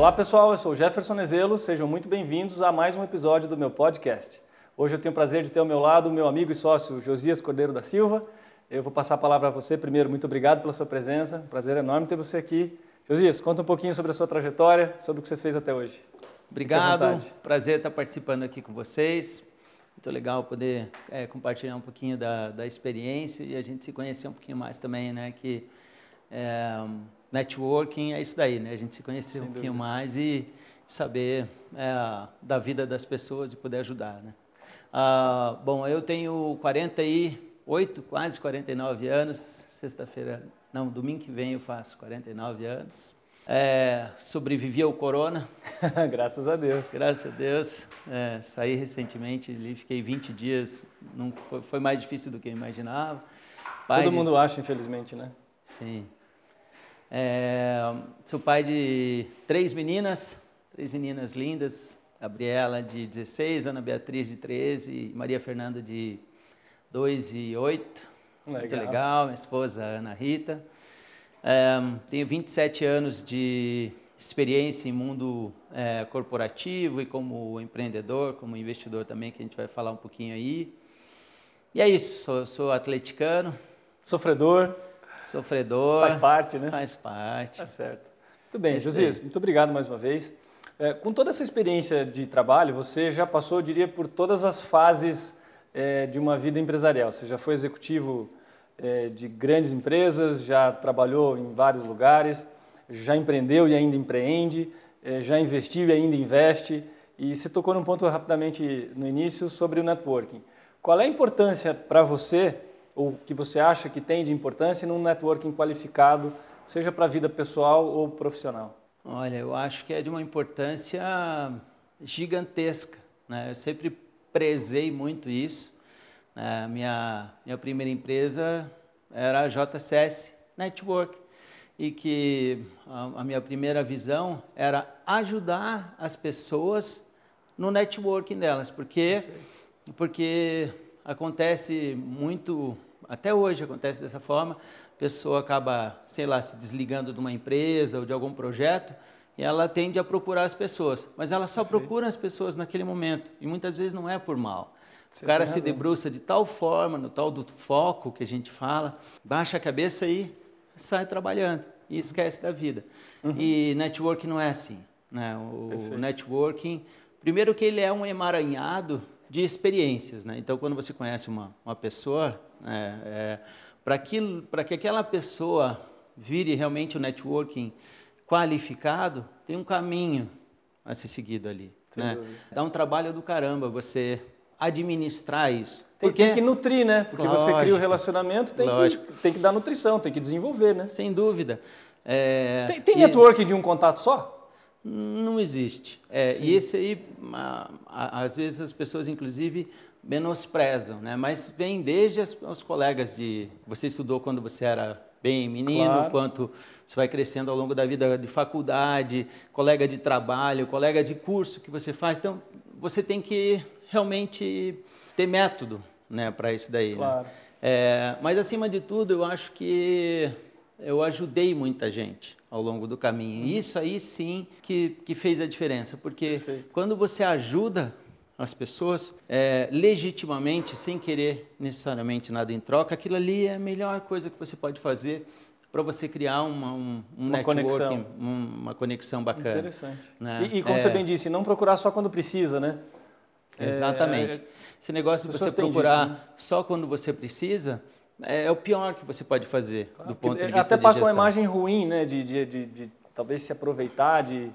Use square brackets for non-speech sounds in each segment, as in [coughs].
Olá pessoal, eu sou Jefferson Nezelo, sejam muito bem-vindos a mais um episódio do meu podcast. Hoje eu tenho o prazer de ter ao meu lado o meu amigo e sócio Josias Cordeiro da Silva. Eu vou passar a palavra a você primeiro, muito obrigado pela sua presença, prazer enorme ter você aqui. Josias, conta um pouquinho sobre a sua trajetória, sobre o que você fez até hoje. Obrigado, prazer estar participando aqui com vocês. Muito legal poder é, compartilhar um pouquinho da, da experiência e a gente se conhecer um pouquinho mais também, né? Que é, networking é isso daí, né? A gente se conhecer Sem um pouquinho dúvida. mais e saber é, da vida das pessoas e poder ajudar, né? Ah, bom, eu tenho 48, quase 49 anos. Sexta-feira, não, domingo que vem eu faço 49 anos. É, sobrevivi ao corona. [laughs] Graças a Deus. Graças a Deus. É, saí recentemente, fiquei 20 dias. Não foi, foi mais difícil do que eu imaginava. Pai Todo de... mundo acha, infelizmente, né? Sim. É, sou pai de três meninas, três meninas lindas. Gabriela de 16, Ana Beatriz de 13 e Maria Fernanda de 2 e 8. Legal. Muito legal. Minha esposa Ana Rita. É, tenho 27 anos de experiência em mundo é, corporativo e como empreendedor, como investidor também, que a gente vai falar um pouquinho aí. E é isso, sou, sou atleticano. Sofredor. Sofredor. Faz parte, né? Faz parte. Tá certo. Muito bem, Josias, muito obrigado mais uma vez. É, com toda essa experiência de trabalho, você já passou, eu diria, por todas as fases é, de uma vida empresarial. Você já foi executivo é, de grandes empresas, já trabalhou em vários lugares, já empreendeu e ainda empreende, é, já investiu e ainda investe. E você tocou num ponto rapidamente no início sobre o networking. Qual é a importância para você, ou que você acha que tem de importância num networking qualificado, seja para a vida pessoal ou profissional? Olha, eu acho que é de uma importância gigantesca. Né? Eu sempre prezei muito isso. A minha, minha primeira empresa era a JCS Network e que a, a minha primeira visão era ajudar as pessoas no networking delas, porque porque acontece muito, até hoje acontece dessa forma, a pessoa acaba, sei lá, se desligando de uma empresa ou de algum projeto e ela tende a procurar as pessoas, mas ela só Perfeito. procura as pessoas naquele momento e muitas vezes não é por mal. Você o cara se debruça de tal forma, no tal do foco que a gente fala, baixa a cabeça e sai trabalhando e esquece da vida. Uhum. E networking não é assim. Né? O networking, primeiro que ele é um emaranhado de experiências. Né? Então, quando você conhece uma, uma pessoa, né, é, para que aquela pessoa vire realmente o um networking qualificado, tem um caminho a ser seguido ali. Né? Dá um trabalho do caramba você administrar isso. Tem, Porque, tem que nutrir, né? Porque lógico, você cria o relacionamento, tem que, tem que dar nutrição, tem que desenvolver, né? Sem dúvida. É, tem, tem e, network de um contato só? Não existe. É, e esse aí, às vezes as pessoas, inclusive, menosprezam, né? Mas vem desde as, os colegas de... Você estudou quando você era bem menino, claro. quanto você vai crescendo ao longo da vida de faculdade, colega de trabalho, colega de curso que você faz. Então, você tem que realmente ter método né, para isso daí. Né? Claro. Né? É, mas, acima de tudo, eu acho que eu ajudei muita gente ao longo do caminho. E isso aí sim que, que fez a diferença, porque Perfeito. quando você ajuda as pessoas é, legitimamente, sem querer necessariamente nada em troca, aquilo ali é a melhor coisa que você pode fazer para você criar uma, um, um uma conexão. uma conexão bacana. Interessante. Né? E, e, como é... você bem disse, não procurar só quando precisa, né? Exatamente. É, Esse negócio de você procurar disso, né? só quando você precisa é, é, o pior que você pode fazer claro, do ponto de vista Até passa uma imagem ruim, né? De, de, de, de talvez se aproveitar de...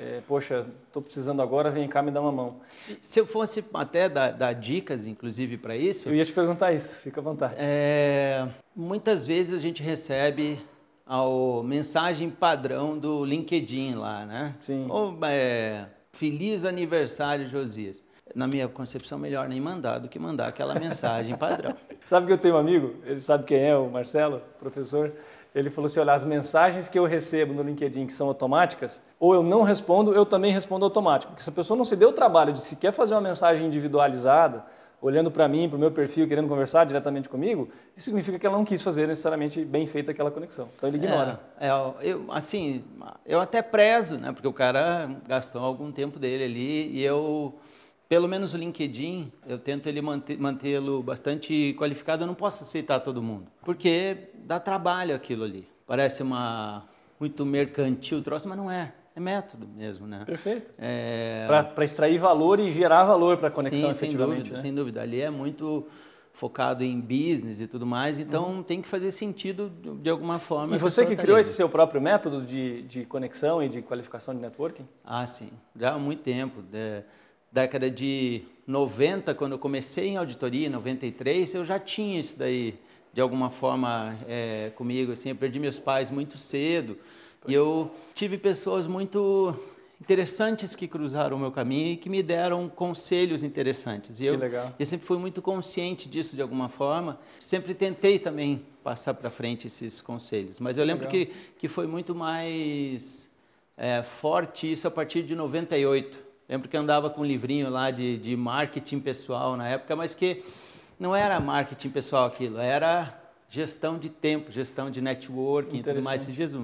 É, poxa, estou precisando agora, vem cá me dar uma mão. Se eu fosse até dar, dar dicas, inclusive, para isso... Eu ia te perguntar isso, fica à vontade. É, muitas vezes a gente recebe a mensagem padrão do LinkedIn lá, né? Sim. Ou, é, Feliz aniversário, Josias na minha concepção, melhor nem mandar do que mandar aquela mensagem padrão. [laughs] sabe que eu tenho um amigo, ele sabe quem é, o Marcelo, professor. Ele falou assim: olha, as mensagens que eu recebo no LinkedIn que são automáticas, ou eu não respondo, eu também respondo automático. Porque se a pessoa não se deu o trabalho de sequer fazer uma mensagem individualizada, olhando para mim, para o meu perfil, querendo conversar diretamente comigo, isso significa que ela não quis fazer necessariamente bem feita aquela conexão. Então ele ignora. É, é, eu, assim, eu até prezo, né? Porque o cara gastou algum tempo dele ali e eu, pelo menos o LinkedIn, eu tento ele mantê-lo bastante qualificado. Eu não posso aceitar todo mundo, porque dá trabalho aquilo ali. Parece uma muito mercantil o troço, mas não é. É método mesmo, né? Perfeito. É... Para extrair valor e gerar valor para a conexão, Sim, efetivamente. Sem dúvida, né? sem dúvida. Ali é muito focado em business e tudo mais, então uhum. tem que fazer sentido de alguma forma. E você que tá criou esse seu próprio método de, de conexão e de qualificação de networking? Ah, sim. Já há muito tempo. De, década de 90, quando eu comecei em auditoria, em 93, eu já tinha isso daí de alguma forma é, comigo. Assim, eu perdi meus pais muito cedo. E eu tive pessoas muito interessantes que cruzaram o meu caminho e que me deram conselhos interessantes. E eu, eu sempre fui muito consciente disso de alguma forma. Sempre tentei também passar para frente esses conselhos. Mas eu lembro que, que foi muito mais é, forte isso a partir de 98. Lembro que andava com um livrinho lá de, de marketing pessoal na época, mas que não era marketing pessoal aquilo, era gestão de tempo, gestão de networking e tudo mais. Esses dias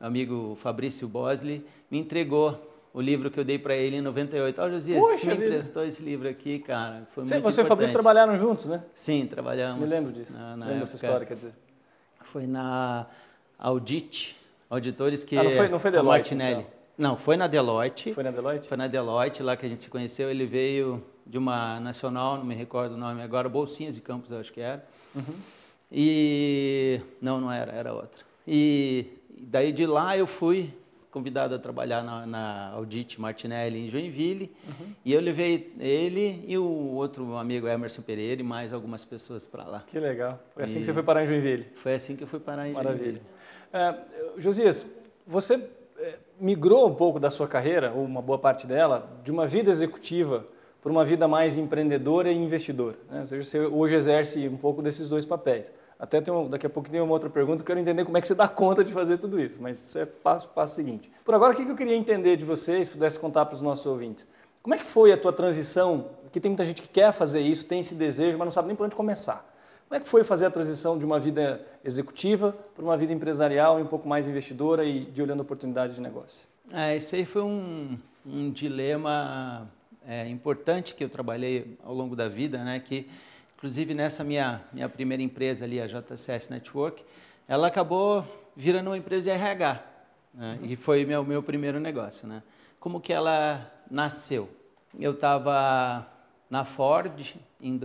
amigo Fabrício Bosley, me entregou o livro que eu dei para ele em 98. Ó, oh, Josias, você me emprestou esse livro aqui, cara. Foi Sim, muito você importante. e o Fabrício trabalharam juntos, né? Sim, trabalhamos. Me lembro disso. Na, na lembro dessa história, quer dizer. Foi na Audit, auditores que... Ah, não foi, não foi Deloitte, Martinelli. Então. Não, foi na Deloitte. Foi na Deloitte? Foi na Deloitte, lá que a gente se conheceu. Ele veio de uma nacional, não me recordo o nome agora, Bolsinhas de Campos, acho que era. Uhum. E... Não, não era, era outra. E daí de lá eu fui convidado a trabalhar na, na Audit Martinelli em Joinville uhum. e eu levei ele e o outro amigo Emerson Pereira e mais algumas pessoas para lá. Que legal. Foi assim e que você foi parar em Joinville? Foi assim que eu fui parar em Maravilha. Joinville. É, Josias, você migrou um pouco da sua carreira, ou uma boa parte dela, de uma vida executiva para uma vida mais empreendedora e investidora. Né? Ou seja, você hoje exerce um pouco desses dois papéis. Até um, daqui a pouco tem uma outra pergunta, eu quero entender como é que você dá conta de fazer tudo isso, mas isso é passo, passo seguinte. Por agora, o que eu queria entender de vocês, se pudesse contar para os nossos ouvintes. Como é que foi a tua transição? Porque tem muita gente que quer fazer isso, tem esse desejo, mas não sabe nem por onde começar. Como é que foi fazer a transição de uma vida executiva para uma vida empresarial e um pouco mais investidora e de olhando oportunidades de negócio? É, esse aí foi um, um dilema é, importante que eu trabalhei ao longo da vida, né? Que Inclusive, nessa minha, minha primeira empresa ali, a JCS Network, ela acabou virando uma empresa de RH. Né? E foi meu, meu primeiro negócio. Né? Como que ela nasceu? Eu estava na Ford em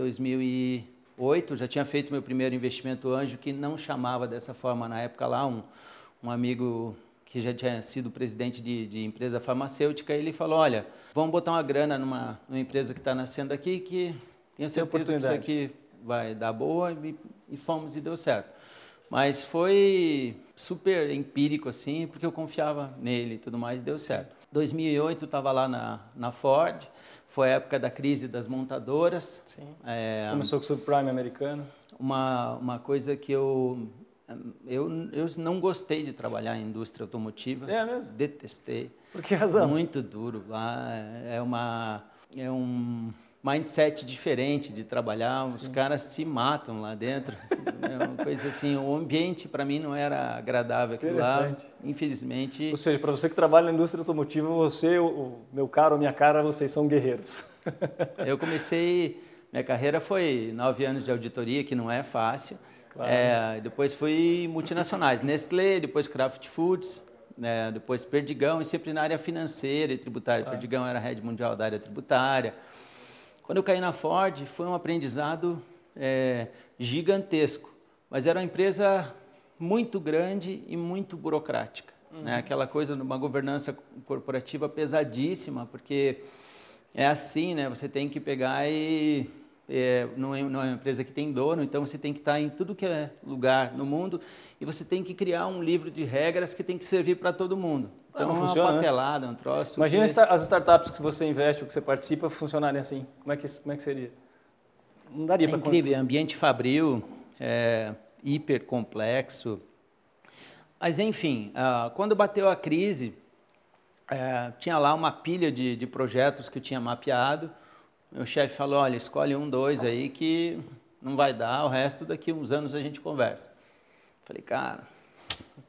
2008, já tinha feito meu primeiro investimento anjo, que não chamava dessa forma na época lá, um, um amigo que já tinha sido presidente de, de empresa farmacêutica, ele falou, olha, vamos botar uma grana numa, numa empresa que está nascendo aqui, que tenho certeza que isso aqui vai dar boa e, e fomos e deu certo. Mas foi super empírico assim, porque eu confiava nele e tudo mais, e deu certo. 2008 estava lá na, na Ford, foi a época da crise das montadoras. Sim. É, Começou com o subprime americano. Uma, uma coisa que eu, eu, eu não gostei de trabalhar em indústria automotiva. É mesmo? Detestei. Por que razão? Muito duro lá. É uma... É um mindset diferente de trabalhar, os caras se matam lá dentro. é uma coisa assim, o ambiente para mim não era agradável aquilo lá, infelizmente. Ou seja, para você que trabalha na indústria automotiva, você, o meu caro, minha cara, vocês são guerreiros. [laughs] Eu comecei, minha carreira foi nove anos de auditoria, que não é fácil. Claro. É, depois fui multinacionais, Nestlé, depois Kraft Foods, né, depois Perdigão, e sempre na área financeira e tributária. Claro. Perdigão era a rede mundial da área tributária. Quando eu caí na Ford, foi um aprendizado é, gigantesco, mas era uma empresa muito grande e muito burocrática. Né? Uhum. Né? Aquela coisa de uma governança corporativa pesadíssima, porque é assim, né? Você tem que pegar e é, não, é, não, é, uma empresa que tem dono, então você tem que estar em tudo que é lugar no mundo e você tem que criar um livro de regras que tem que servir para todo mundo. Então, não funciona, uma né? papelada, né? um troço. Imagina que... as startups que você investe ou que você participa funcionarem assim. Como é que, como é que seria? Não daria é para... incrível. Ambiente fabril, é, hiper complexo. Mas, enfim, uh, quando bateu a crise, uh, tinha lá uma pilha de, de projetos que eu tinha mapeado. Meu chefe falou, olha, escolhe um, dois aí que não vai dar, o resto daqui uns anos a gente conversa. Falei, cara,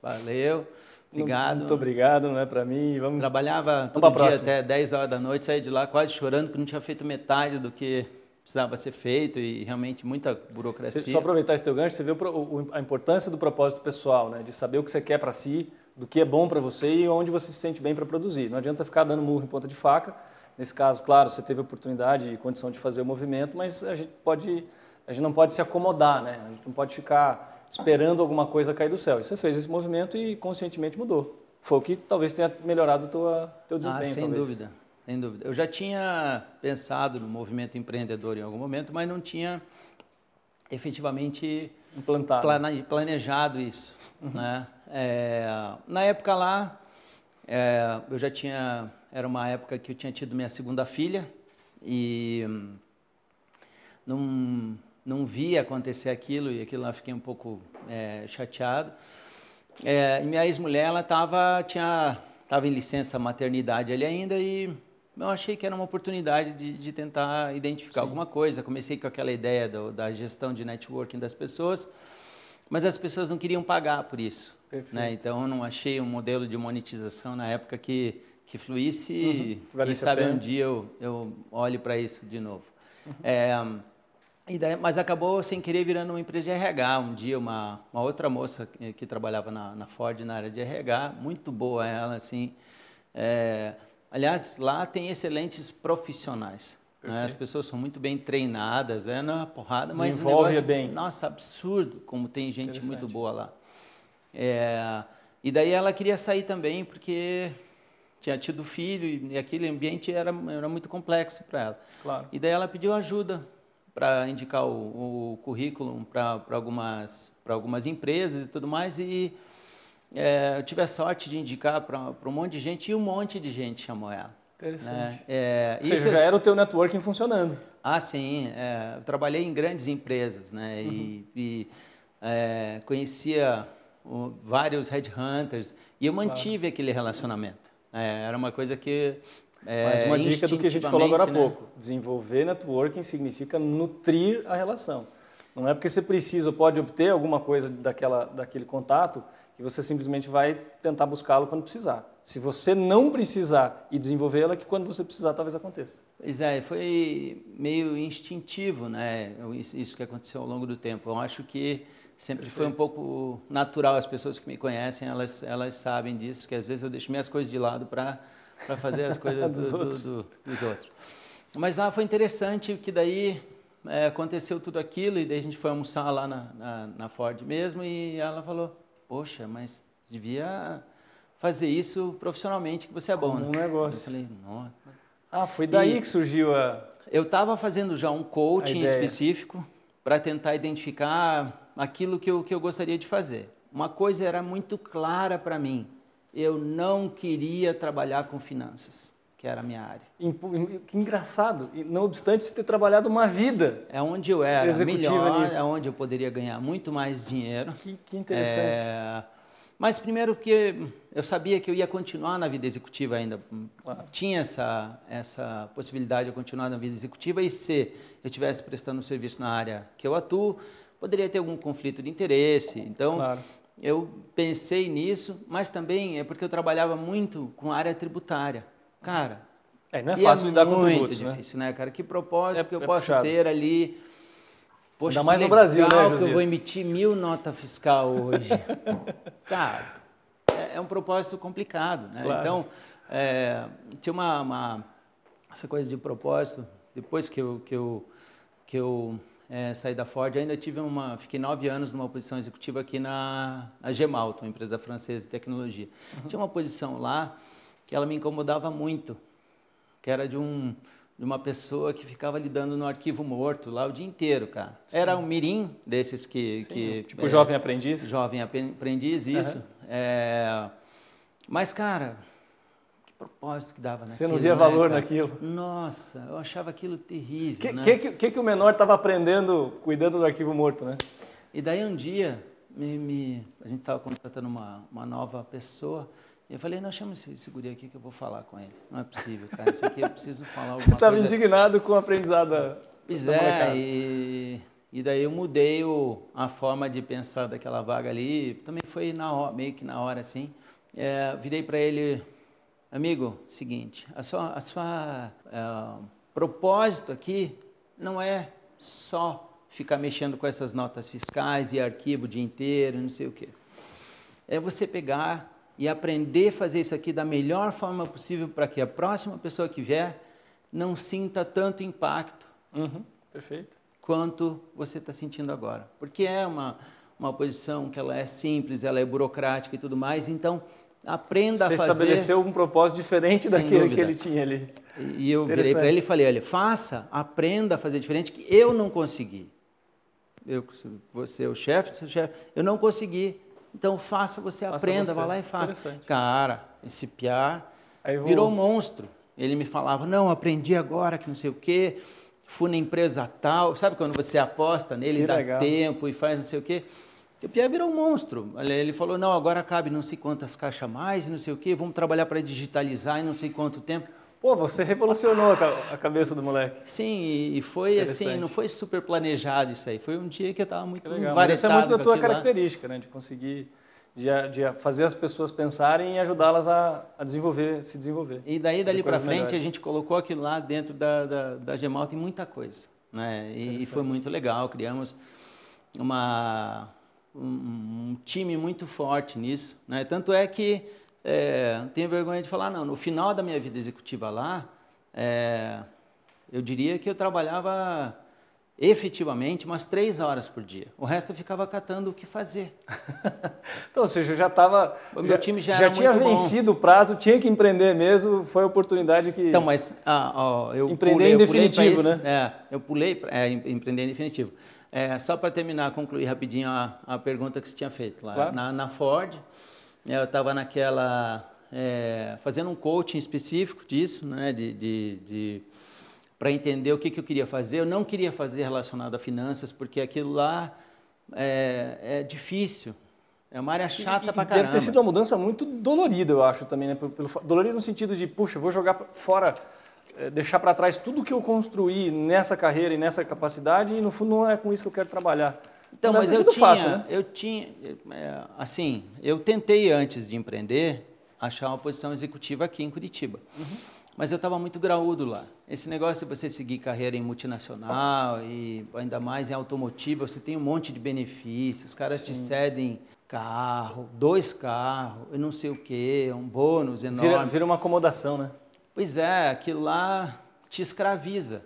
valeu, obrigado. Muito obrigado, não é para mim. Vamos Trabalhava todo Vamos dia até 10 horas da noite, saí de lá quase chorando porque não tinha feito metade do que precisava ser feito e realmente muita burocracia. Você, só aproveitar esse teu gancho, você vê o, a importância do propósito pessoal, né? de saber o que você quer para si, do que é bom para você e onde você se sente bem para produzir. Não adianta ficar dando murro em ponta de faca. Nesse caso, claro, você teve oportunidade e condição de fazer o movimento, mas a gente pode, a gente não pode se acomodar, né? A gente não pode ficar esperando alguma coisa cair do céu. E você fez esse movimento e conscientemente mudou. Foi o que talvez tenha melhorado o teu, teu desempenho. Ah, sem talvez. dúvida. Sem dúvida. Eu já tinha pensado no movimento empreendedor em algum momento, mas não tinha efetivamente implantado, planejado isso. Uhum. Né? É, na época lá, é, eu já tinha, era uma época que eu tinha tido minha segunda filha e não, não vi acontecer aquilo e aquilo lá fiquei um pouco é, chateado. É, e minha ex-mulher, ela tava, tinha, tava em licença maternidade ali ainda e eu achei que era uma oportunidade de, de tentar identificar Sim. alguma coisa. Comecei com aquela ideia do, da gestão de networking das pessoas, mas as pessoas não queriam pagar por isso. Né? Então, eu não achei um modelo de monetização na época que, que fluísse. Uhum. Quem sabe um dia eu, eu olhe para isso de novo. Uhum. É, daí, mas acabou sem querer virando uma empresa de RH. Um dia, uma, uma outra moça que, que trabalhava na, na, Ford na área de RH, muito boa ela, assim. É, Aliás, lá tem excelentes profissionais. Né? As pessoas são muito bem treinadas, é na porrada, mas Desenvolve negócio, bem. Nossa, absurdo como tem gente muito boa lá. É, e daí ela queria sair também porque tinha tido filho e aquele ambiente era, era muito complexo para ela. Claro. E daí ela pediu ajuda para indicar o, o currículo para algumas, algumas empresas e tudo mais. E é, eu tive a sorte de indicar para um monte de gente e um monte de gente chamou ela. Interessante. Né? É, Ou seja, já era o teu networking funcionando. Ah, sim. É, eu trabalhei em grandes empresas né? Uhum. e, e é, conhecia vários headhunters e eu mantive claro. aquele relacionamento. É, era uma coisa que é, Mais uma dica do que a gente falou agora há né? pouco. Desenvolver networking significa nutrir a relação. Não é porque você precisa ou pode obter alguma coisa daquela, daquele contato que você simplesmente vai tentar buscá-lo quando precisar. Se você não precisar e desenvolvê-la, é que quando você precisar talvez aconteça. Pois é, foi meio instintivo, né? Isso que aconteceu ao longo do tempo. Eu acho que sempre Perfeito. foi um pouco natural. As pessoas que me conhecem, elas, elas sabem disso, que às vezes eu deixo minhas coisas de lado para fazer as coisas [laughs] dos, do, outros. Do, do, dos outros. Mas lá foi interessante que daí é, aconteceu tudo aquilo e daí a gente foi almoçar lá na, na, na Ford mesmo e ela falou poxa, mas devia fazer isso profissionalmente, que você é bom, Como né? um negócio. Eu falei, nossa. Ah, foi daí e que surgiu a. Eu estava fazendo já um coaching específico para tentar identificar aquilo que eu, que eu gostaria de fazer. Uma coisa era muito clara para mim: eu não queria trabalhar com finanças, que era a minha área. Que engraçado, não obstante você ter trabalhado uma vida. É onde eu era melhor, nisso. é onde eu poderia ganhar muito mais dinheiro. Que, que interessante. É, mas primeiro porque eu sabia que eu ia continuar na vida executiva ainda. Claro. Tinha essa, essa possibilidade de continuar na vida executiva e se eu estivesse prestando um serviço na área que eu atuo, poderia ter algum conflito de interesse. Então, claro. eu pensei nisso, mas também é porque eu trabalhava muito com a área tributária. Cara, é, não é fácil é lidar com tributos, né? difícil, né, cara? Que propósito é, que eu é posso puxado. ter ali? Poxa, Ainda mais no Brasil, né, Josias? que eu vou emitir mil nota fiscal hoje. [laughs] cara, é, é, um propósito complicado, né? Claro. Então, é, tinha uma, uma, essa coisa de propósito. Depois que eu, que eu, que eu é, saí da Ford, ainda tive uma, fiquei nove anos numa posição executiva aqui na, na Gemalto, uma empresa francesa de tecnologia. Uhum. Tinha uma posição lá que ela me incomodava muito, que era de um de uma pessoa que ficava lidando no arquivo morto lá o dia inteiro, cara. Sim. Era um mirim desses que... Sim, que tipo é, jovem aprendiz? Jovem aprendiz, isso. Uhum. É, mas, cara, propósito que dava naquilo. Você não via né, valor naquilo? Nossa, eu achava aquilo terrível, que, né? que, que, que o menor estava aprendendo cuidando do arquivo morto, né? E daí um dia, me, me, a gente estava contratando uma, uma nova pessoa eu falei, não, chama esse, esse guri aqui que eu vou falar com ele. Não é possível, cara, isso aqui eu preciso falar [laughs] alguma Você estava indignado com o aprendizado Pois é, molecada. e, e daí eu mudei o, a forma de pensar daquela vaga ali. Também foi na hora, meio que na hora, assim. É, virei para ele, amigo, seguinte, a sua, a sua é, propósito aqui não é só ficar mexendo com essas notas fiscais e arquivo o dia inteiro, não sei o quê. É você pegar e aprender a fazer isso aqui da melhor forma possível para que a próxima pessoa que vier não sinta tanto impacto Uhum, perfeito. quanto você está sentindo agora. Porque é uma, uma posição que ela é simples, ela é burocrática e tudo mais, então aprenda Você a fazer. estabeleceu um propósito diferente Sem daquele dúvida. que ele tinha ali. E eu virei para ele e falei, olha, faça, aprenda a fazer diferente, que eu não consegui. Eu, você é o chefe, seu chefe, eu não consegui. Então faça, você Faça aprenda, você. vá lá e faça. Cara, esse piá virou um monstro. Ele me falava, não, aprendi agora que não sei o quê, fui na empresa tal. Sabe quando você aposta nele, Que dá legal. tempo e faz não sei o quê? O Pierre virou um monstro. Ele falou, não, agora cabe não sei quantas caixas mais, não sei o quê, vamos trabalhar para digitalizar em não sei quanto tempo. Pô, você revolucionou a ca- a cabeça do moleque. Sim, e foi assim, não foi super planejado isso aí. Foi um dia que eu estava muito. Mas isso é muito da tua aquilo lá. característica, né? De conseguir de, de fazer as pessoas pensarem e ajudá-las a, a desenvolver, se desenvolver. E daí, dali para frente, melhores. a gente colocou aquilo lá dentro da, da, da Gemal, tem muita coisa. Né? E, foi muito legal, criamos uma, um, um time muito forte nisso. Né? Tanto é que, é, não tenho vergonha de falar, não, no final da minha vida executiva lá, é, eu diria que eu trabalhava efetivamente umas três horas por dia. O resto eu ficava catando o que fazer. [laughs] Então, ou seja, eu já estava. O meu time já era tinha muito bom. vencido o prazo, tinha que empreender mesmo, foi a oportunidade que. Então, mas ah, ó, eu Empreender pulei, em definitivo, isso. né? É, eu pulei, é, em- empreender em definitivo. É, só para terminar, concluir rapidinho a, a pergunta que você tinha feito lá. Claro. Na, na Ford, né, eu estava naquela, é, fazendo um coaching específico disso, né, de, de, de para entender o que, que eu queria fazer. Eu não queria fazer relacionado a finanças, porque aquilo lá é, é difícil. É uma área chata E- pra caramba. Deve ter sido uma mudança muito dolorida, eu acho também, né? Pelo, pelo dolorida no sentido de, puxa, vou jogar fora, deixar para trás tudo que eu construí nessa carreira e nessa capacidade e no fundo não é com isso que eu quero trabalhar. Então, mas eu tinha, fácil, né? eu tinha, é, assim, eu tentei antes de empreender achar uma posição executiva aqui em Curitiba. Uhum. Mas eu estava muito graúdo lá. Esse negócio de você seguir carreira em multinacional e ainda mais em automotiva, você tem um monte de benefícios. Os caras te cedem carro, dois carros, eu não sei o quê, um bônus enorme. Vira, vira uma acomodação, né? Pois é, aquilo lá te escraviza.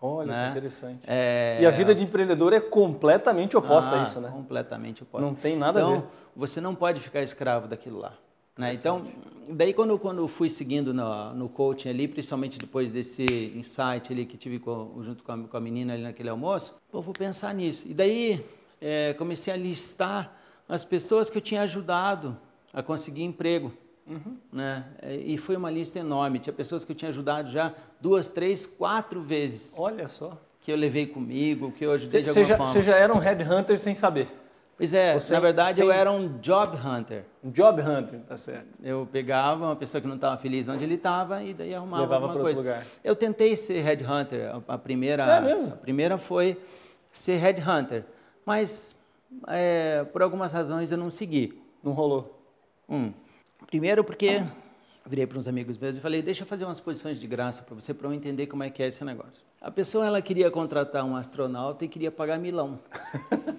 Olha, Né? que interessante. É, E a vida de empreendedor é completamente oposta Ah, a isso, né? Completamente oposta. Não tem nada a então, ver. você não pode ficar escravo daquilo lá. Né? Então, daí quando, quando eu fui seguindo no, no coaching ali, principalmente depois desse insight ali que tive com- junto com a, com a menina ali naquele almoço, pô, vou pensar nisso. E daí é, comecei a listar as pessoas que eu tinha ajudado a conseguir emprego. Uhum. Né? E foi uma lista enorme. Tinha pessoas que eu tinha ajudado já duas, três, quatro vezes. Olha só. Que eu levei comigo, que eu ajudei de Você alguma já, forma. você já era um headhunter sem saber. Pois é, na verdade sem- eu era um job hunter. Um job hunter, tá certo. Eu pegava uma pessoa que não estava feliz onde ele estava e daí arrumava Levava alguma coisa. lugar. Eu tentei ser headhunter, a, a primeira, É mesmo? a primeira foi ser headhunter, mas é, por algumas razões eu não segui. Não rolou. Um, primeiro porque virei para uns amigos meus e falei, deixa eu fazer umas posições de graça para você, para eu entender como é que é esse negócio. A pessoa ela queria contratar um astronauta e queria pagar milão.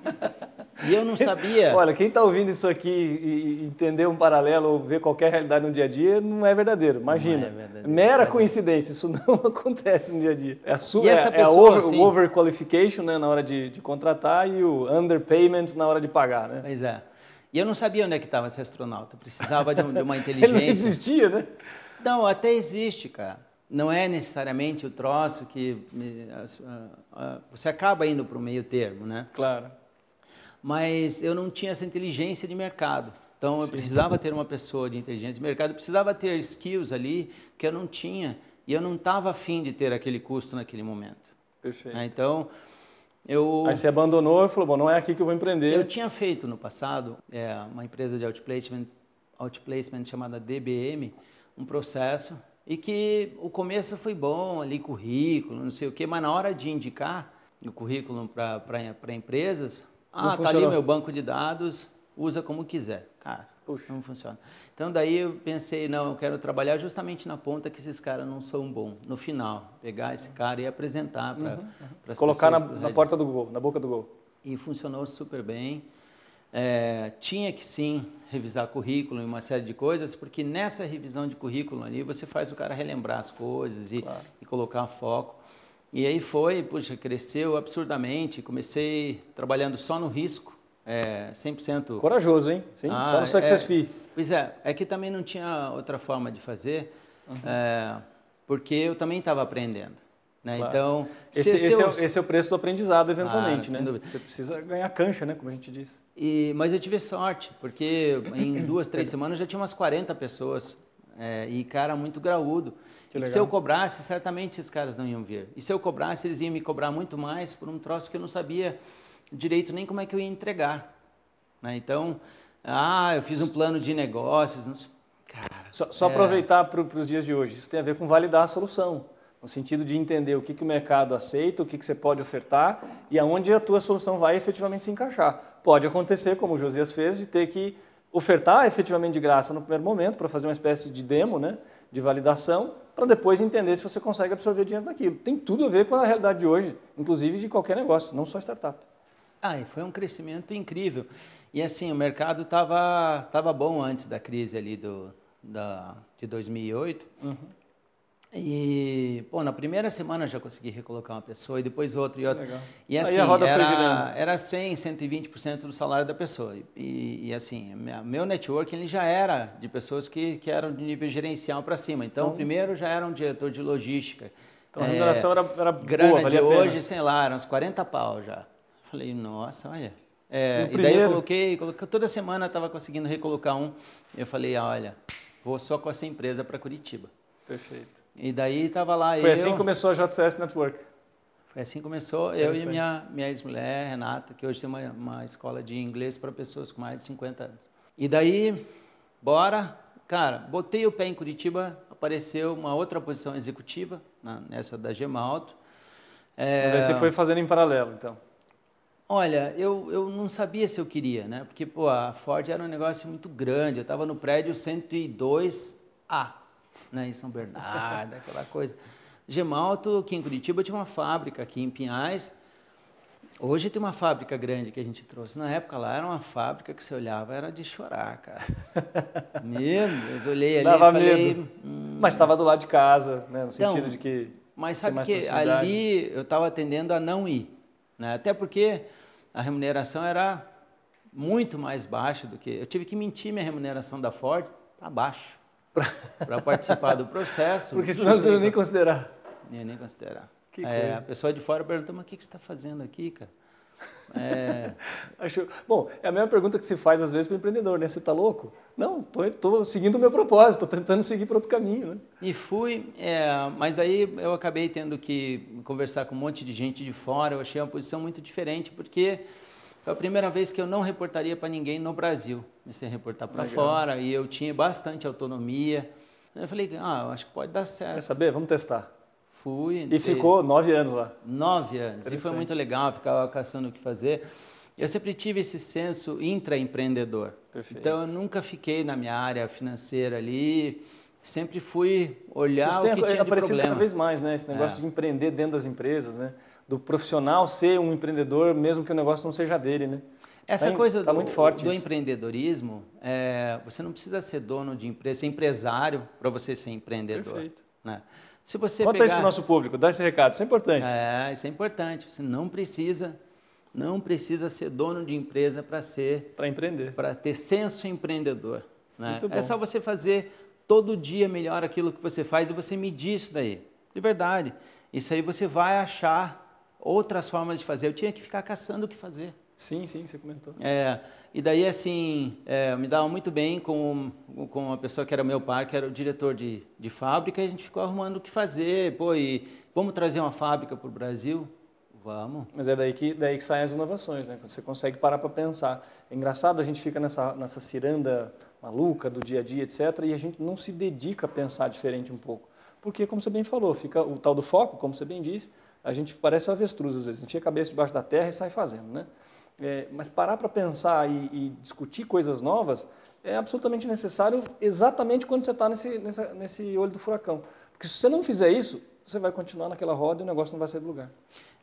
[laughs] e eu não sabia. [laughs] Olha, quem está ouvindo isso aqui e entender um paralelo ou ver qualquer realidade no dia a dia, não é verdadeiro. Imagina. É verdadeiro. Mera é. coincidência, isso [laughs] não acontece no dia a dia. É a, su essa é, é a pessoa, over, assim- o overqualification né, na hora de, de contratar e o underpayment na hora de pagar. Né? Pois é. E eu não sabia onde é que estava esse astronauta. Precisava de, um- de uma [laughs] Ele não inteligência. existia, né? Não, até existe, cara. Não é necessariamente o troço que você acaba indo para o meio termo, né? Claro. Mas eu não tinha essa inteligência de mercado. Então eu precisava ter uma pessoa de inteligência de mercado, eu precisava ter skills ali que eu não tinha e eu não estava afim de ter aquele custo naquele momento. Perfeito. né? Então eu Aí você abandonou e falou, bom, não é aqui que eu vou empreender. Eu tinha feito no passado é, uma empresa de outplacement outplacement chamada DBM, um processo e que o começo foi bom ali currículo, não sei o quê, mas na hora de indicar o currículo para empresas, ah, tá ali meu banco de dados, usa como quiser. Cara, Puxa. não funciona. Então daí eu pensei, não, eu quero trabalhar justamente na ponta que esses caras não são bons. No final, pegar esse cara e apresentar para uhum, uhum. Colocar na, na porta do gol, na boca do gol. E funcionou super bem. É, tinha que sim revisar currículo e uma série de coisas, porque nessa revisão de currículo ali você faz o cara relembrar as coisas e, claro. e colocar foco. E aí foi, puxa, cresceu absurdamente. Comecei trabalhando só no risco, é, 100%. Corajoso, hein? Sim, ah, só no Success é, Fee. Pois é, é que também não tinha outra forma de fazer, uhum. é, porque eu também estava aprendendo. Né? Claro. Então, esse, se, esse, se eu... é, esse, é, o preço do aprendizado, eventualmente, ah, né? Você precisa ganhar cancha, né? Como a gente disse. E, mas eu tive sorte, porque em [coughs] duas, três semanas já tinha umas 40 pessoas é, e cara muito graúdo. Se eu cobrasse, certamente esses caras não iam vir. E se eu cobrasse, eles iam me cobrar muito mais por um troço que eu não sabia direito nem como é que eu ia entregar. Né? Então, ah, eu fiz um plano de negócios. Não... Cara, só, só é... aproveitar para os dias de hoje. Isso tem a ver com validar a solução. No sentido de entender o que, que o mercado aceita, o que, que você pode ofertar e aonde a tua solução vai efetivamente se encaixar. Pode acontecer, como o Josias fez, de ter que ofertar efetivamente de graça no primeiro momento para fazer uma espécie de demo, né, de validação, para depois entender se você consegue absorver dinheiro daquilo. Tem tudo a ver com a realidade de hoje, inclusive de qualquer negócio, não só startup. Ah, e foi um crescimento incrível. E assim, o mercado estava tava bom antes da crise ali do, da, de 2008. Uhum. E, pô, na primeira semana já consegui recolocar uma pessoa e depois outra e outra. Legal. E assim, era, era 100, 120% do salário da pessoa. E, e assim, meu network ele já era de pessoas que, que eram de nível gerencial para cima. Então, então, primeiro já era um diretor de logística. Então, a remuneração é, era, era grana boa, de hoje, sei lá, eram uns 40 pau já. Falei, nossa, olha. É, e daí eu coloquei, coloquei toda semana estava conseguindo recolocar um. Eu falei, olha, vou só com essa empresa para Curitiba. Perfeito. E daí estava lá Foi assim eu, assim que começou a JCS Network? Foi assim que começou, eu e minha, minha ex-mulher, Renata, que hoje tem uma, uma escola de inglês para pessoas com mais de 50 anos. E daí, bora, cara, botei o pé em Curitiba, apareceu uma outra posição executiva, na, nessa da Gemalto. É, Mas aí você foi fazendo em paralelo, então? Olha, eu, eu não sabia se eu queria, né? Porque, pô, a Ford era um negócio muito grande, eu estava no prédio 102A né, em São Bernardo, [laughs] aquela coisa. Gemalto, aqui em Curitiba, tinha uma fábrica aqui em Pinhais. Hoje tem uma fábrica grande que a gente trouxe. Na época lá era uma fábrica que você olhava, era de chorar, cara. [laughs] Deus, eu olhei ali Dava e falei... Medo. Hum, mas estava do lado de casa, né, no sentido então, de que... Mas sabe que ali eu estava tendendo a não ir. Né? Até porque a remuneração era muito mais baixa do que... Eu tive que mentir minha remuneração da Ford para baixo para participar do processo. [laughs] Porque senão você não nem considerar. Nem, nem considerar. É, a pessoa de fora pergunta, mas o que, que você está fazendo aqui, cara? É... Acho... Bom, é a mesma pergunta que se faz às vezes para o empreendedor, né? Você está louco? Não, estou seguindo o meu propósito, estou tentando seguir para outro caminho, né? E fui, é, mas daí eu acabei tendo que conversar com um monte de gente de fora, eu achei uma posição muito diferente, porque foi a primeira vez que eu não reportaria para ninguém no Brasil. Comecei a reportar para fora e eu tinha bastante autonomia. Eu falei, ah, eu acho que pode dar certo. Quer saber? Vamos testar. Fui. E ficou nove anos lá. Nove anos. E foi muito legal, ficava caçando o que fazer. Eu sempre tive esse senso intraempreendedor. Perfeito. Então, eu nunca fiquei na minha área financeira ali. Sempre fui olhar Isso o que tinha de problema. cada vez mais, né? Esse negócio é. de empreender dentro das empresas, né? do profissional ser um empreendedor, mesmo que o negócio não seja dele, né? Essa tá, coisa tá do, muito forte do empreendedorismo, é, você não precisa ser dono de empresa, ser empresário para você ser empreendedor. Perfeito. Né? Se você Conta pegar... isso para o nosso público, dá esse recado, isso é importante. É, isso é importante. Você não precisa, não precisa ser dono de empresa para ser... Para empreender. Para ter senso empreendedor. Né? É só você fazer todo dia melhor aquilo que você faz e você medir isso daí. De verdade. Isso aí você vai achar outras formas de fazer. Eu tinha que ficar caçando o que fazer. Sim, sim, você comentou. É, e daí, assim, é, me dava muito bem com, com uma pessoa que era meu pai, que era o diretor de, de fábrica, e a gente ficou arrumando o que fazer. Pô, e vamos trazer uma fábrica para o Brasil? Vamos. Mas é daí que, daí que saem as inovações, né? Quando você consegue parar para pensar. É engraçado, a gente fica nessa, nessa ciranda maluca do dia a dia, etc. E a gente não se dedica a pensar diferente um pouco. Porque, como você bem falou, fica o tal do foco, como você bem disse, a gente parece um avestruz às vezes, a gente tinha a cabeça debaixo da terra e sai fazendo, né? É, mas parar para pensar e, e, discutir coisas novas é absolutamente necessário exatamente quando você está nesse, nesse olho do furacão. Porque se você não fizer isso, você vai continuar naquela roda e o negócio não vai sair do lugar.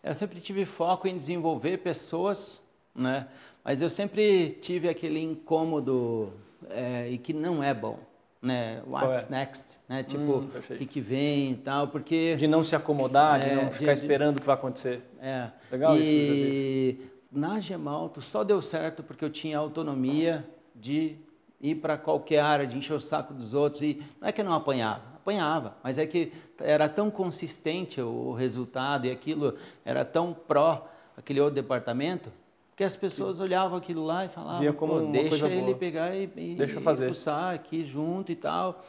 Eu sempre tive foco em desenvolver pessoas, né? mas eu sempre tive aquele incômodo é, e que não é bom né? What's é? next, né? Tipo, hum, o que, que vem e tal, porque... De não se acomodar, é, de não ficar de, esperando o que vai acontecer. É. Legal e isso. Na Gemalto só deu certo porque eu tinha autonomia de ir para qualquer área, de encher o saco dos outros. E não é que eu não apanhava, apanhava, mas é que era tão consistente o resultado e aquilo era tão pró aquele outro departamento que as pessoas olhavam aquilo lá e falavam, como deixa ele boa. pegar e, e, deixa fazer. aqui junto e tal.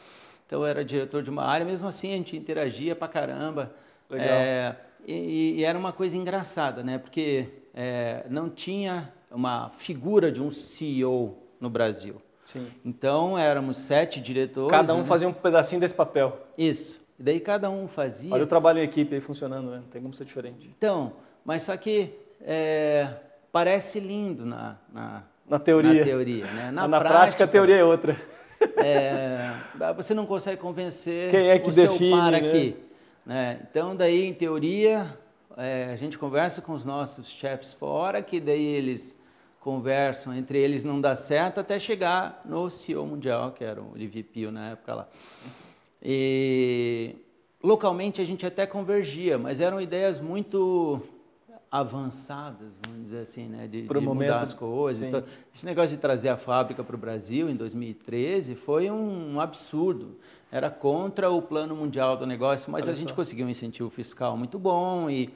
Então eu era diretor de uma área, mesmo assim a gente interagia pra caramba. Legal. É, e, e, era uma coisa engraçada, né? Porque é, não tinha uma figura de um CEO no Brasil. Sim. Então éramos sete diretores. Cada um né? fazia um pedacinho desse papel. Isso. E daí cada um fazia. Olha o trabalho em equipe aí funcionando, né? Não tem como ser diferente. Então, mas só que é, parece lindo na, na, na teoria. Na teoria né? na, [laughs] na prática, prática, a teoria é outra. [laughs] É, [laughs] você não consegue convencer Quem é que o define, seu par né? aqui. Né? Então, daí, em teoria, é, a gente conversa com os nossos chefes fora, que daí eles conversam, entre eles não dá certo, até chegar no CEO mundial, que era o Olivier Pio na época lá. E localmente a gente até convergia, mas eram ideias muito avançadas, vamos dizer assim, né? de, de mudar as coisas. Então, esse negócio de trazer a fábrica para o Brasil em 2013 foi um, um, absurdo. Era contra o plano mundial do negócio, mas Olha a gente conseguiu um incentivo fiscal muito bom e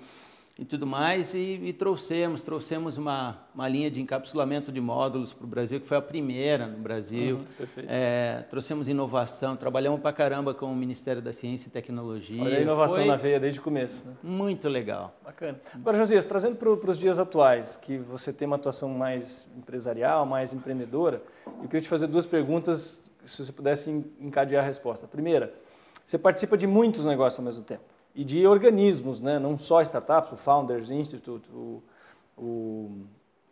e tudo mais, e, e, trouxemos, trouxemos uma, uma linha de encapsulamento de módulos para o Brasil, que foi a primeira no Brasil. Uhum, é, trouxemos inovação, trabalhamos para caramba com o Ministério da Ciência e Tecnologia. Olha a inovação foi na veia desde o começo. Né? Muito legal. Bacana. Agora, Josias, trazendo para os dias atuais, que você tem uma atuação mais empresarial, mais empreendedora, eu queria te fazer duas perguntas, se você pudesse encadear a resposta. Primeira, você participa de muitos negócios ao mesmo tempo e de organismos, né? não só startups, o Founders Institute, o, o,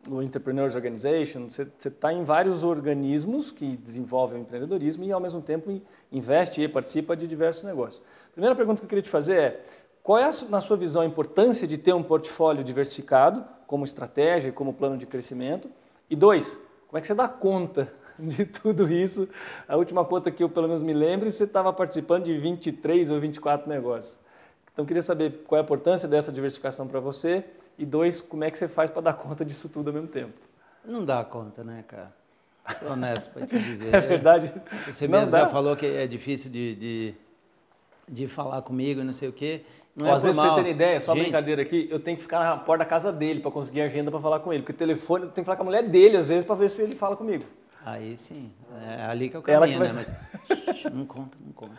o Entrepreneurs Organization, você está em vários organismos que desenvolvem o empreendedorismo e, ao mesmo tempo, investe e participa de diversos negócios. A primeira pergunta que eu queria te fazer é, qual é, na sua visão, a importância de ter um portfólio diversificado como estratégia e como plano de crescimento? E dois, como é que você dá conta [laughs] de tudo isso? A última conta que eu, pelo menos, me lembro, você estava participando de 23 ou 24 negócios. Então, queria saber qual é a importância dessa diversificação para você e, dois, como é que você faz para dar [laughs] conta disso tudo ao mesmo tempo? Não dá conta, né, cara? Sou honesto para te dizer. [laughs] É verdade. Você mesmo já falou que é difícil de, de, de falar comigo e não sei o quê. Não é Às vezes, mal. você ter ideia, só Gente, brincadeira aqui, eu tenho que ficar na porta da casa dele para conseguir agenda para falar com ele. Porque o telefone, tenho que falar com a mulher dele, às vezes, para ver se ele fala comigo. Aí sim. É ali que eu caminho, Ela que vai... né? Mas [laughs] não conta, não conta.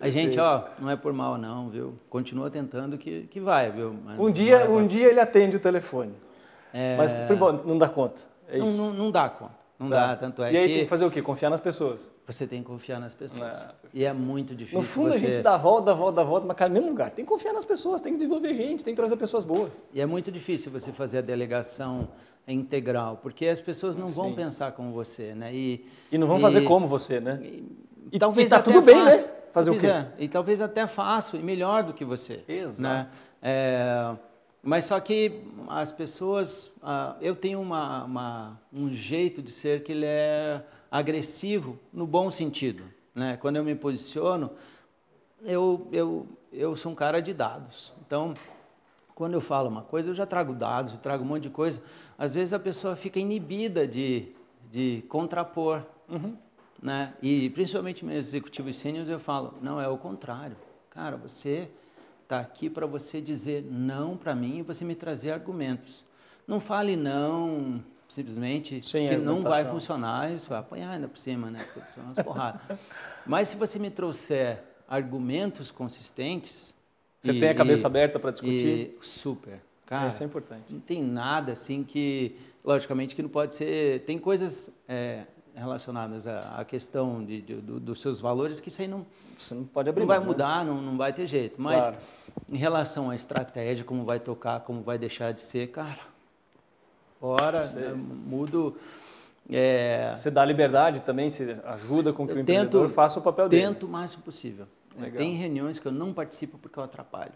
A gente, ó, não é por mal não, viu? Continua tentando que, que vai, viu? Mas um dia, um dia ele atende o telefone. É... Mas bom, não dá conta. É não, não, não, dá conta. Não tá. dá, tanto é e aí que... tem que fazer o quê? Confiar nas pessoas. Você tem que confiar nas pessoas. Ah, e é muito difícil. No fundo, você... a gente dá a volta, dá volta, dá volta, mas cai no mesmo lugar. Tem que confiar nas pessoas, tem que desenvolver gente, tem que trazer pessoas boas. E é muito difícil você fazer a delegação integral, porque as pessoas não Sim. vão pensar como você, né? E, e não vão e, fazer como você, né? E, e talvez e tá tudo bem, né? Fazer o quê? É, e talvez até faço e melhor do que você. Né? Exato. Né? É, mas só que as pessoas, ah, eu tenho uma, uma, um jeito de ser que ele é agressivo no bom sentido. Né? Quando eu me posiciono, eu, eu, eu sou um cara de dados. Então, quando eu falo uma coisa, eu já trago dados, eu trago um monte de coisa. Às vezes a pessoa fica inibida de, de contrapor. Uhum. Né? E principalmente meus executivos sêniores eu falo, não, é o contrário. Cara, você está aqui para você dizer não para mim e você me trazer argumentos. Não fale não simplesmente Sem que não vai funcionar e você vai apanhar ainda por cima, né? Umas porradas. [laughs] Mas se você me trouxer argumentos consistentes... Você e, tem a cabeça e, aberta para discutir? E, super. Cara, Isso é importante. Não tem nada assim que, logicamente, que não pode ser... Tem coisas... É, relacionadas à, à questão de, de, do, dos seus valores, que isso aí não, Você não pode abrir não vai né? mudar, não, não vai ter jeito. Mas Claro. em relação à estratégia, como vai tocar, como vai deixar de ser, cara, ora, né, mudo. é, Você dá liberdade também, você ajuda com que o empreendedor tento- faça o papel dele. tento o máximo possível. Legal. Tem reuniões que eu não participo porque eu atrapalho.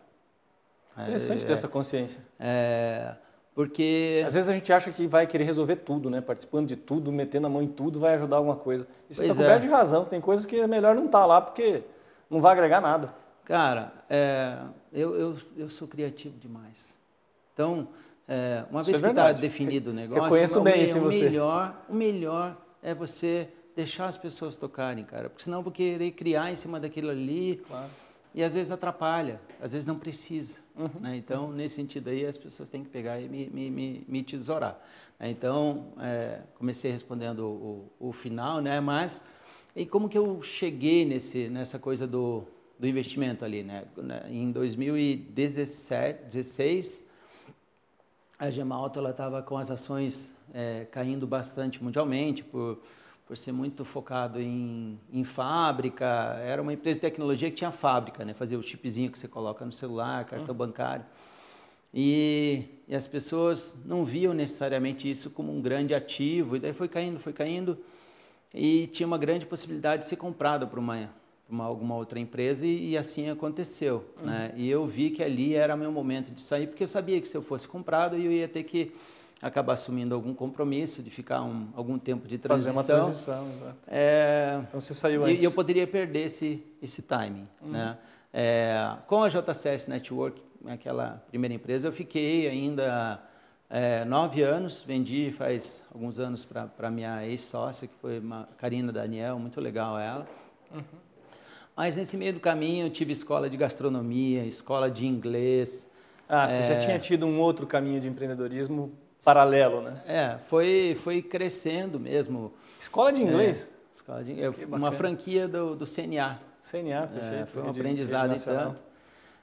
Interessante ter essa consciência. É, porque Às vezes a gente acha que vai querer resolver tudo, né? Participando de tudo, metendo a mão em tudo, vai ajudar alguma coisa. E você está Pois é. coberto de razão. Tem coisas que é melhor não estar lá porque não vai agregar nada. Cara, é, eu, eu, eu sou criativo demais. Então, é, uma Isso vez é que está definido o negócio, Reconheço o, bem em o você. melhor, o melhor é você deixar as pessoas tocarem, cara, porque senão eu vou querer criar em cima daquilo ali Claro. E às vezes atrapalha, às vezes não precisa. Uhum. né? Então, nesse sentido aí, as pessoas têm que pegar e me, me, me, me tesourar. né? Então, é, comecei respondendo o, o, o final, né? mas e como que eu cheguei nesse, nessa coisa do, do investimento ali? Né? Em 2017, 16, a Gemalto estava com as ações é, caindo bastante mundialmente por, por ser muito focado em, em fábrica. Era uma empresa de tecnologia que tinha fábrica, né? fazia o chipzinho que você coloca no celular, cartão bancário. E, e as pessoas não viam necessariamente isso como um grande ativo, e daí foi caindo, foi caindo, e tinha uma grande possibilidade de ser comprado por uma, uma alguma outra empresa, e, e assim aconteceu. Né? E eu vi que ali era meu momento de sair, porque eu sabia que se eu fosse comprado, eu ia ter que acabar assumindo algum compromisso de ficar um, algum tempo de Fazer transição. uma transição, exato. É, Então você saiu antes. e eu poderia perder esse, esse timing. Né? É, com a JCS Network, aquela primeira empresa, eu fiquei ainda é, nove anos, vendi faz alguns anos para minha ex-sócia, que foi uma Karina Daniel, muito legal ela. Mas nesse meio do caminho eu tive escola de gastronomia, escola de inglês. Ah, você já tinha tido um outro caminho de empreendedorismo paralelo, né? É, foi, foi crescendo mesmo. Escola de inglês? É, escola de, eu- uma franquia do, do CNA. CNA, É, perfeito. foi um aprendizado Nacional. tanto.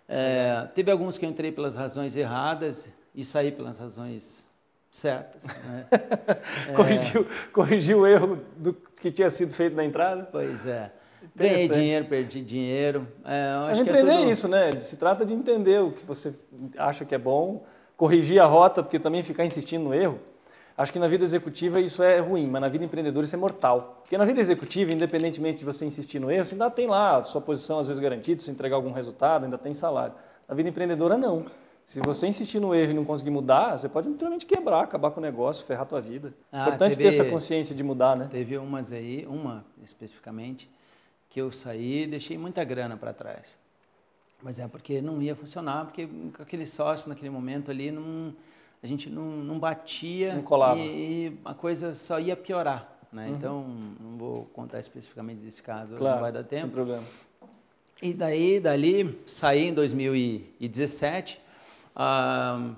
É, teve alguns que eu entrei pelas razões erradas e saí pelas razões certas. Né? [laughs] Corrigiu, corrigiu o erro do que tinha sido feito na entrada. Pois é. Ganhei dinheiro, perdi dinheiro. É, Mas acho que é empreender é tudo- isso, né? Se trata de entender o que você acha que é bom, corrigir a rota, porque também ficar insistindo no erro. Acho que na vida executiva isso é ruim, mas na vida empreendedora isso é mortal. Porque na vida executiva, independentemente de você insistir no erro, você ainda tem lá a sua posição às vezes garantida, se entregar algum resultado, ainda tem salário. Na vida empreendedora, não. Se você insistir no erro e não conseguir mudar, você pode literalmente quebrar, acabar com o negócio, ferrar a tua vida. Ah, Importante teve- ter essa consciência de mudar, né? Teve umas aí, uma especificamente, que eu saí e deixei muita grana para trás. Mas é porque não ia funcionar, porque com aquele sócio naquele momento ali, não, a gente não, não batia Não colava. E, e a coisa só ia piorar. Né? Então, não vou contar especificamente desse caso, Uhum. Claro, não vai dar sem tempo. problema. E daí, dali, saí em 2017, ah,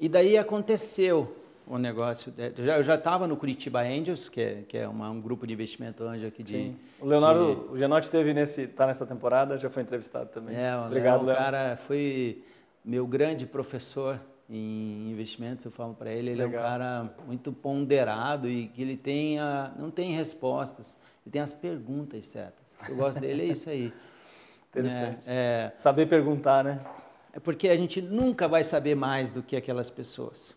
e daí aconteceu o negócio. de- Eu já- estava no Curitiba Angels, que é, que é uma- um grupo de investimento anjo aqui de... Sim. O Leonardo, o Genotti teve nesse, tá nessa temporada, já foi entrevistado também. É, o Obrigado, Léo, Léo. cara foi meu grande professor em investimentos, eu falo para ele, ele é um Legal. cara muito ponderado e que ele tem a, não tem respostas, ele tem as perguntas certas. O que eu gosto dele é isso aí. [laughs] Interessante. É, Saber perguntar, né? é, é porque a gente nunca vai saber mais do que aquelas pessoas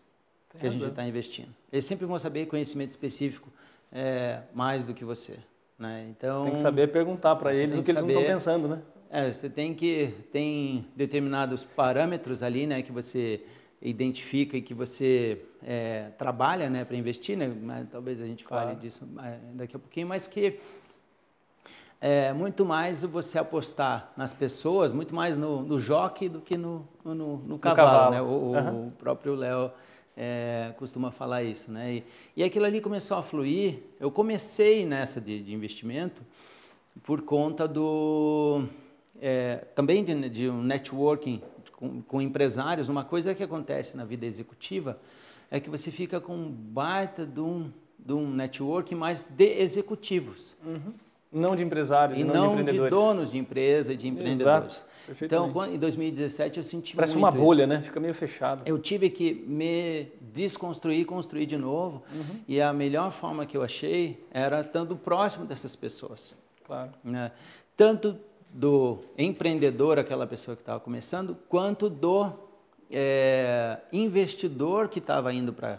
que a gente está investindo. Eles sempre vão saber conhecimento específico é, mais do que você. Né? Então, Tem que saber perguntar para você eles o que que eles não estão saber- pensando, né? É, você tem que tem determinados parâmetros ali, né, que você identifica e que você é, trabalha, né, para investir, né? Mas talvez a gente fale Claro. disso é, daqui a pouquinho, mas que é muito mais você apostar nas pessoas, muito mais no, no jockey do que no, no, no- no cavalo, cavalo. né? O, Aham. o próprio Léo é, costuma falar isso, né? E, e aquilo ali começou a fluir. Eu comecei nessa de, de investimento por conta do é, também de, de um networking com, com empresários. Uma coisa que acontece na vida executiva é que você fica com um baita de um, de um networking mais de executivos. Não de empresários, e não, não de empreendedores. de donos de empresa e de empreendedores. Exato. Então, quando, em 2017 eu senti Parece muito uma bolha, isso. né? Fica meio fechado. Eu tive que me desconstruir construir de novo. Uhum. E a melhor forma que eu achei era estando próximo dessas pessoas. Claro. Né? Tanto do empreendedor, aquela pessoa que estava começando, quanto do é, investidor que estava indo para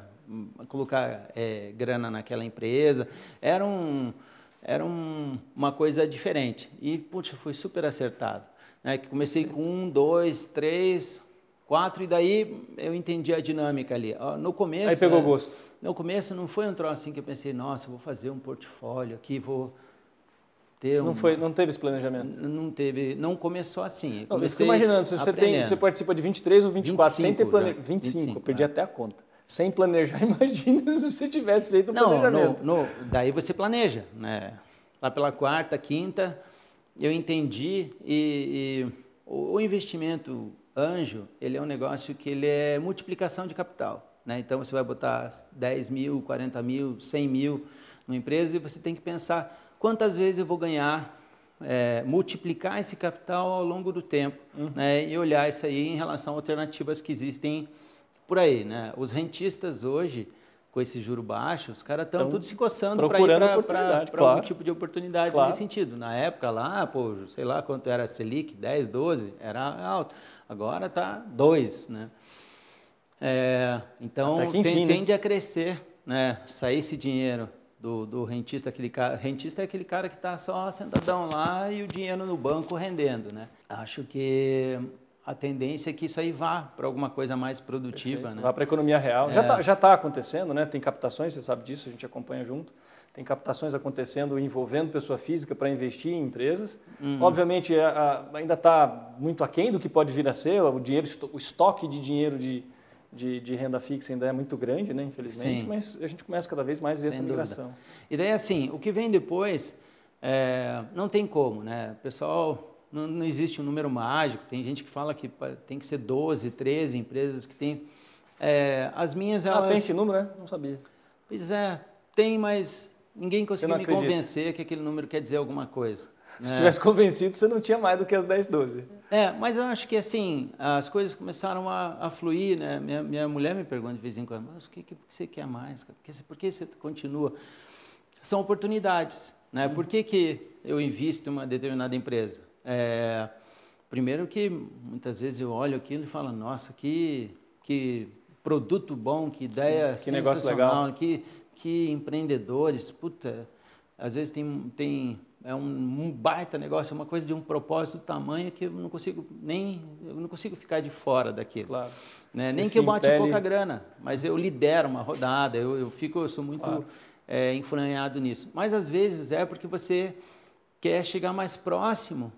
colocar é, grana naquela empresa. Era, um, era um, uma coisa diferente. E, puxa, foi super acertado. Né? Que comecei com um, dois, três, quatro, e daí eu entendi a dinâmica ali. No começo... Aí pegou gosto. No começo não foi um troço assim que eu pensei, nossa, vou fazer um portfólio aqui, vou ter não um... foi, não teve esse planejamento. Não teve, não começou assim. Não, eu fico imaginando, se você tem, você participa de 23 ou 24 25, sem ter planejamento, 25, 25, eu perdi é. até a conta. Sem planejar, [laughs] imagina se você tivesse feito o não, planejamento. No, no, daí você planeja, né? Lá pela quarta, quinta, eu entendi e, e o, o investimento anjo, ele é um negócio que ele é multiplicação de capital. Né? Então, você vai botar 10 mil, 40 mil, 100 mil numa empresa e você tem que pensar quantas vezes eu vou ganhar, é, multiplicar esse capital ao longo do tempo uhum. né? e olhar isso aí em relação a alternativas que existem por aí. Né? Os rentistas hoje, com esse juro baixo, os caras estão tudo se coçando para ir para claro. algum tipo de oportunidade claro. nesse sentido. Na época lá, pô, sei lá quanto era a Selic, 10, 12, era alto. Agora está 2, né? É, então, enfim, tem, né? tende a crescer, né? Sair esse dinheiro do, do rentista, aquele cara. Rentista é aquele cara que está só sentadão lá e o dinheiro no banco rendendo, né? Acho que a tendência é que isso aí vá para alguma coisa mais produtiva, Perfeito. né? Vá para a economia real. É. Já está já tá acontecendo, né? Tem captações, você sabe disso, a gente acompanha junto. Tem captações acontecendo envolvendo pessoa física para investir em empresas. Uhum. Obviamente, a, a, ainda está muito aquém do que pode vir a ser. O, dinheiro, o estoque de dinheiro de, de, de, renda fixa ainda é muito grande, né, infelizmente, Sim. mas a gente começa cada vez mais a ver Sem essa migração. dúvida. E daí, assim, o que vem depois, é, não tem como, né? O pessoal, não, não, existe um número mágico, tem gente que fala que tem que ser 12, 13 empresas que tem. É, as minhas, elas... Ah, tem esse número, né? Não sabia. Pois é, tem, mas ninguém conseguiu me acredita. convencer que aquele número quer dizer alguma coisa. Se né? tivesse convencido, você não tinha mais do que as 10, 12. É, mas eu acho que assim, as coisas começaram a, a fluir, né? Minha, minha mulher me pergunta de vez em quando, mas o que, que você quer mais? Por que, por que você continua? São oportunidades, né? Por que, que eu invisto em uma determinada empresa? É, primeiro que muitas vezes eu olho aquilo e falo, nossa, que, que produto bom, que ideia que negócio legal. que, que empreendedores, puta, às vezes tem, tem é um, um, baita negócio, é uma coisa de um propósito tamanho que eu não consigo nem eu não consigo ficar de fora daquilo. Claro. Né? Nem que eu bote impele... pouca grana, mas eu lidero uma rodada, eu, eu fico, eu sou muito claro. é, influenciado nisso. Mas às vezes é porque você quer chegar mais próximo,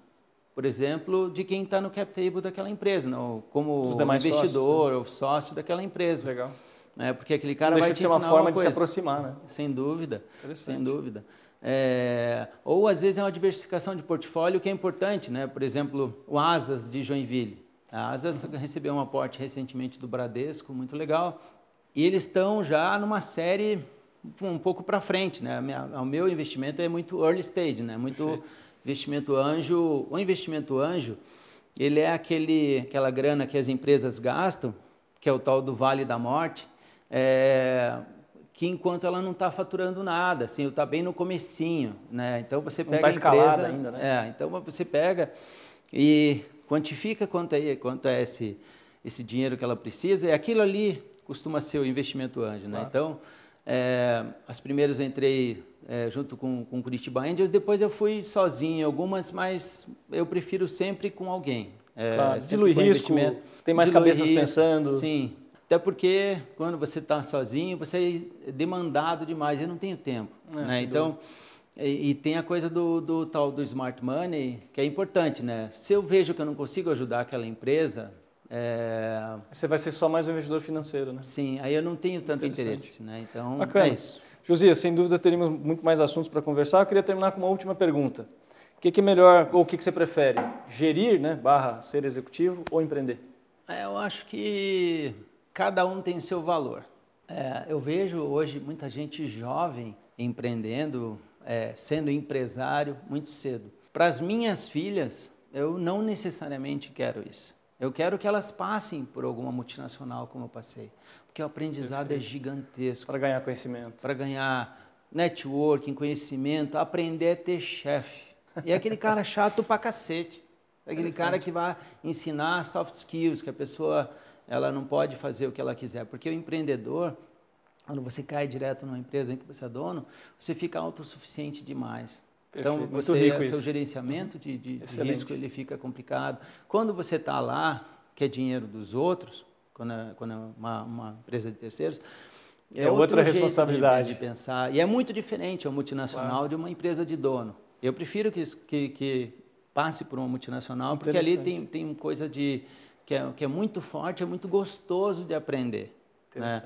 por exemplo, de quem está no cap table daquela empresa, não, como investidor sócios, né? ou sócio daquela empresa. Legal. Né? Porque aquele cara vai te de ser uma forma uma de se aproximar, né? Sem dúvida, sem dúvida. É, ou às vezes é uma diversificação de portfólio que é importante, né? Por exemplo, o Asas de Joinville. A Asas uhum. recebeu um aporte recentemente do Bradesco, muito legal. E eles estão já numa série um pouco para frente, né? O meu investimento é muito early stage, né? Muito Perfeito. Investimento anjo. O investimento anjo, ele é aquele, aquela grana que as empresas gastam, que é o tal do Vale da Morte. É, que enquanto ela não está faturando nada, assim, está bem no comecinho, né? Então você pega não tá a empresa, ainda, né? É, então você pega e quantifica quanto é, quanto é esse esse dinheiro que ela precisa e aquilo ali costuma ser o investimento anjo, né? Claro. Então é, as primeiras eu entrei é, junto com com Curitiba Angels, depois eu fui sozinho, algumas, mas eu prefiro sempre com alguém. É, claro, dilui risco, tem mais Dilui cabeças pensando. Sim, até porque quando você está sozinho, você é demandado demais. Eu não tenho tempo. É, né? Então, e, e, tem a coisa do, do, tal do smart money, que é importante. Né? Se eu vejo que eu não consigo ajudar aquela empresa. É... Você vai ser só mais um investidor financeiro, né? Sim, aí eu não tenho tanto interesse. Né? Então, Bacana. é isso. Josias, sem dúvida teríamos muito mais assuntos para conversar. Eu queria terminar com uma última pergunta. O que, que é melhor, ou o que, que você prefere? Gerir, né, barra ser executivo ou empreender? É, eu acho que cada um tem seu valor. É, eu vejo hoje muita gente jovem empreendendo é, sendo empresário muito cedo. Para as minhas filhas, eu não necessariamente quero isso. Eu quero que elas passem por alguma multinacional como eu passei, porque o aprendizado é Perfeito. é gigantesco. Para ganhar conhecimento. Para ganhar networking, conhecimento, aprender a ter chefe. E é aquele cara chato pra cacete. É aquele cara que vai ensinar soft skills, que a pessoa ela não pode fazer o que ela quiser. Porque o empreendedor, quando você cai direto numa empresa em que você é dono, você fica autossuficiente demais. Então, Perfeito. Então, você, seu isso. gerenciamento de, de, de, risco ele fica complicado. Quando você está lá, que é dinheiro dos outros, quando é, quando é uma, uma empresa de terceiros, é, é outra responsabilidade de, de, pensar. E é muito diferente a multinacional claro. de uma empresa de dono. Eu prefiro que, que, que passe por uma multinacional, porque ali tem, tem coisa de que é, que é muito forte, é muito gostoso de aprender. Né?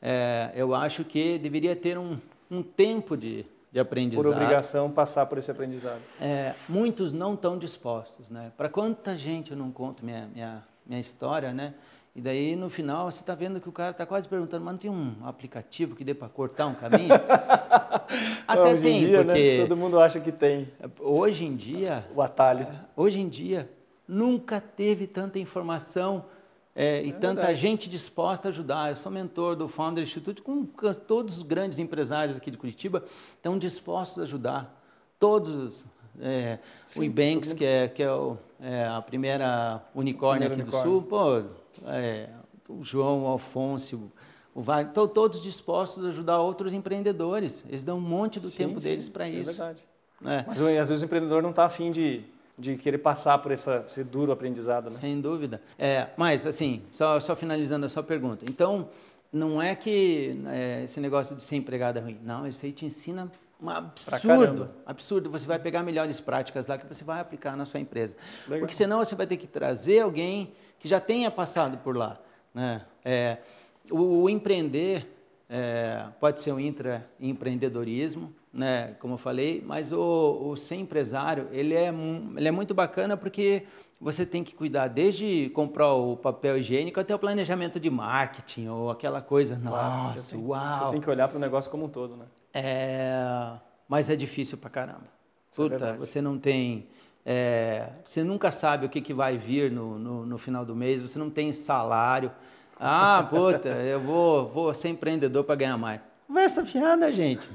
É, eu acho que deveria ter um, um tempo de, de aprendizado. Por obrigação, passar por esse aprendizado. É, muitos não estão dispostos. Né? Para quanta gente eu não conto minha, minha, minha história, né? E daí, no final, você está vendo que o cara está quase perguntando, mas não tem um aplicativo que dê para cortar um caminho? [laughs] Até hoje tem, dia, né, porque... Né? Todo mundo acha que tem. Hoje em dia... O atalho. É, hoje em dia, nunca teve tanta informação é, e é tanta verdade. gente disposta a ajudar. Eu sou mentor do Founder Institute, com todos os grandes empresários aqui de Curitiba estão dispostos a ajudar. Todos. É, Sim, o Ibanks, que é, que é, o, é a primeira unicórnio aqui unicórnio. do Sul, pô, é, o João, o Alfonso, o Wagner, estão todos dispostos a ajudar outros empreendedores. Eles dão um monte do sim, tempo sim, deles para é isso. É verdade. Mas às vezes o empreendedor não está afim de, de querer passar por essa, esse duro aprendizado. Né? Sem dúvida. É, mas, assim, só, só finalizando a sua pergunta. Então, não é que é, esse negócio de ser empregado é ruim. Não, isso aí te ensina um absurdo, absurdo. Você vai pegar melhores práticas lá que você vai aplicar na sua empresa. Legal. Porque senão você vai ter que trazer alguém que já tenha passado por lá. Né? É, o, o, empreender é, pode ser um intraempreendedorismo, né? como eu falei, mas o, o ser empresário ele é, ele é muito bacana porque você tem que cuidar desde comprar o papel higiênico até o planejamento de marketing ou aquela coisa. Nossa, você tem, uau! Você tem que olhar para o negócio como um todo, né? É, mas é difícil para caramba. Isso é Puta, é você não tem é, você nunca sabe o que, que vai vir no, no, no, final do mês, você não tem salário. Ah, puta, eu vou, vou ser empreendedor para ganhar mais. Conversa fiada, gente.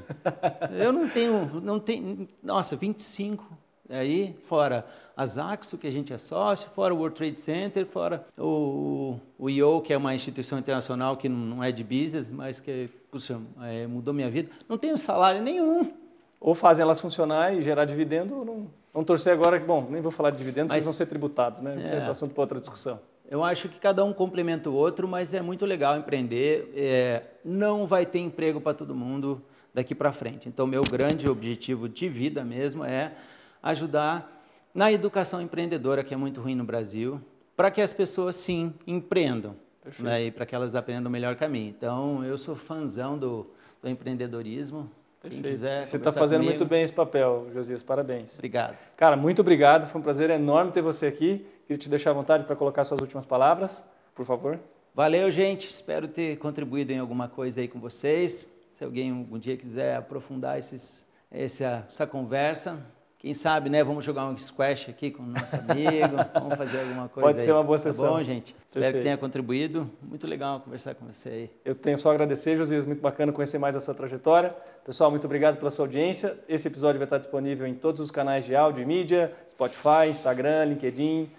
Eu não tenho, não tenho, nossa, 25 aí, fora a Zaxo, que a gente é sócio, fora o World Trade Center, fora o, o IO, que é uma instituição internacional que não é de business, mas que, puxa, é, mudou minha vida. Não tenho salário nenhum. Ou fazem elas funcionar e gerar dividendo, ou não Vamos torcer agora que, bom, nem vou falar de dividendos, mas, eles vão ser tributados, né? Isso é, é assunto para outra discussão. Eu acho que cada um complementa o outro, mas é muito legal empreender. É, não vai ter emprego para todo mundo daqui para frente. Então, meu grande objetivo de vida mesmo é ajudar na educação empreendedora, que é muito ruim no Brasil, para que as pessoas, sim, empreendam. Né, e para que elas aprendam o melhor caminho. Então, eu sou fãzão do, do empreendedorismo. Perfeito. Quem quiser Você está fazendo comigo. muito bem esse papel, Josias. Parabéns. Obrigado. Cara, muito obrigado. Foi um prazer enorme ter você aqui. Queria te deixar à vontade para colocar suas últimas palavras, por favor. Valeu, gente. Espero ter contribuído em alguma coisa aí com vocês. Se alguém algum dia quiser aprofundar esses, essa, essa conversa, quem sabe, né? Vamos jogar um squash aqui com o nosso amigo, [laughs] vamos fazer alguma coisa. Pode ser uma boa sessão. Tá bom, gente? Perfeito. Espero que tenha contribuído. Muito legal conversar com você aí. Eu tenho só a agradecer, Josias, muito bacana conhecer mais a sua trajetória. Pessoal, muito obrigado pela sua audiência. Esse episódio vai estar disponível em todos os canais de áudio e mídia, Spotify, Instagram, LinkedIn,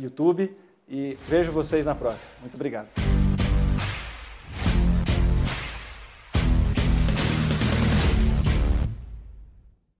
YouTube. E vejo vocês na próxima. Muito obrigado.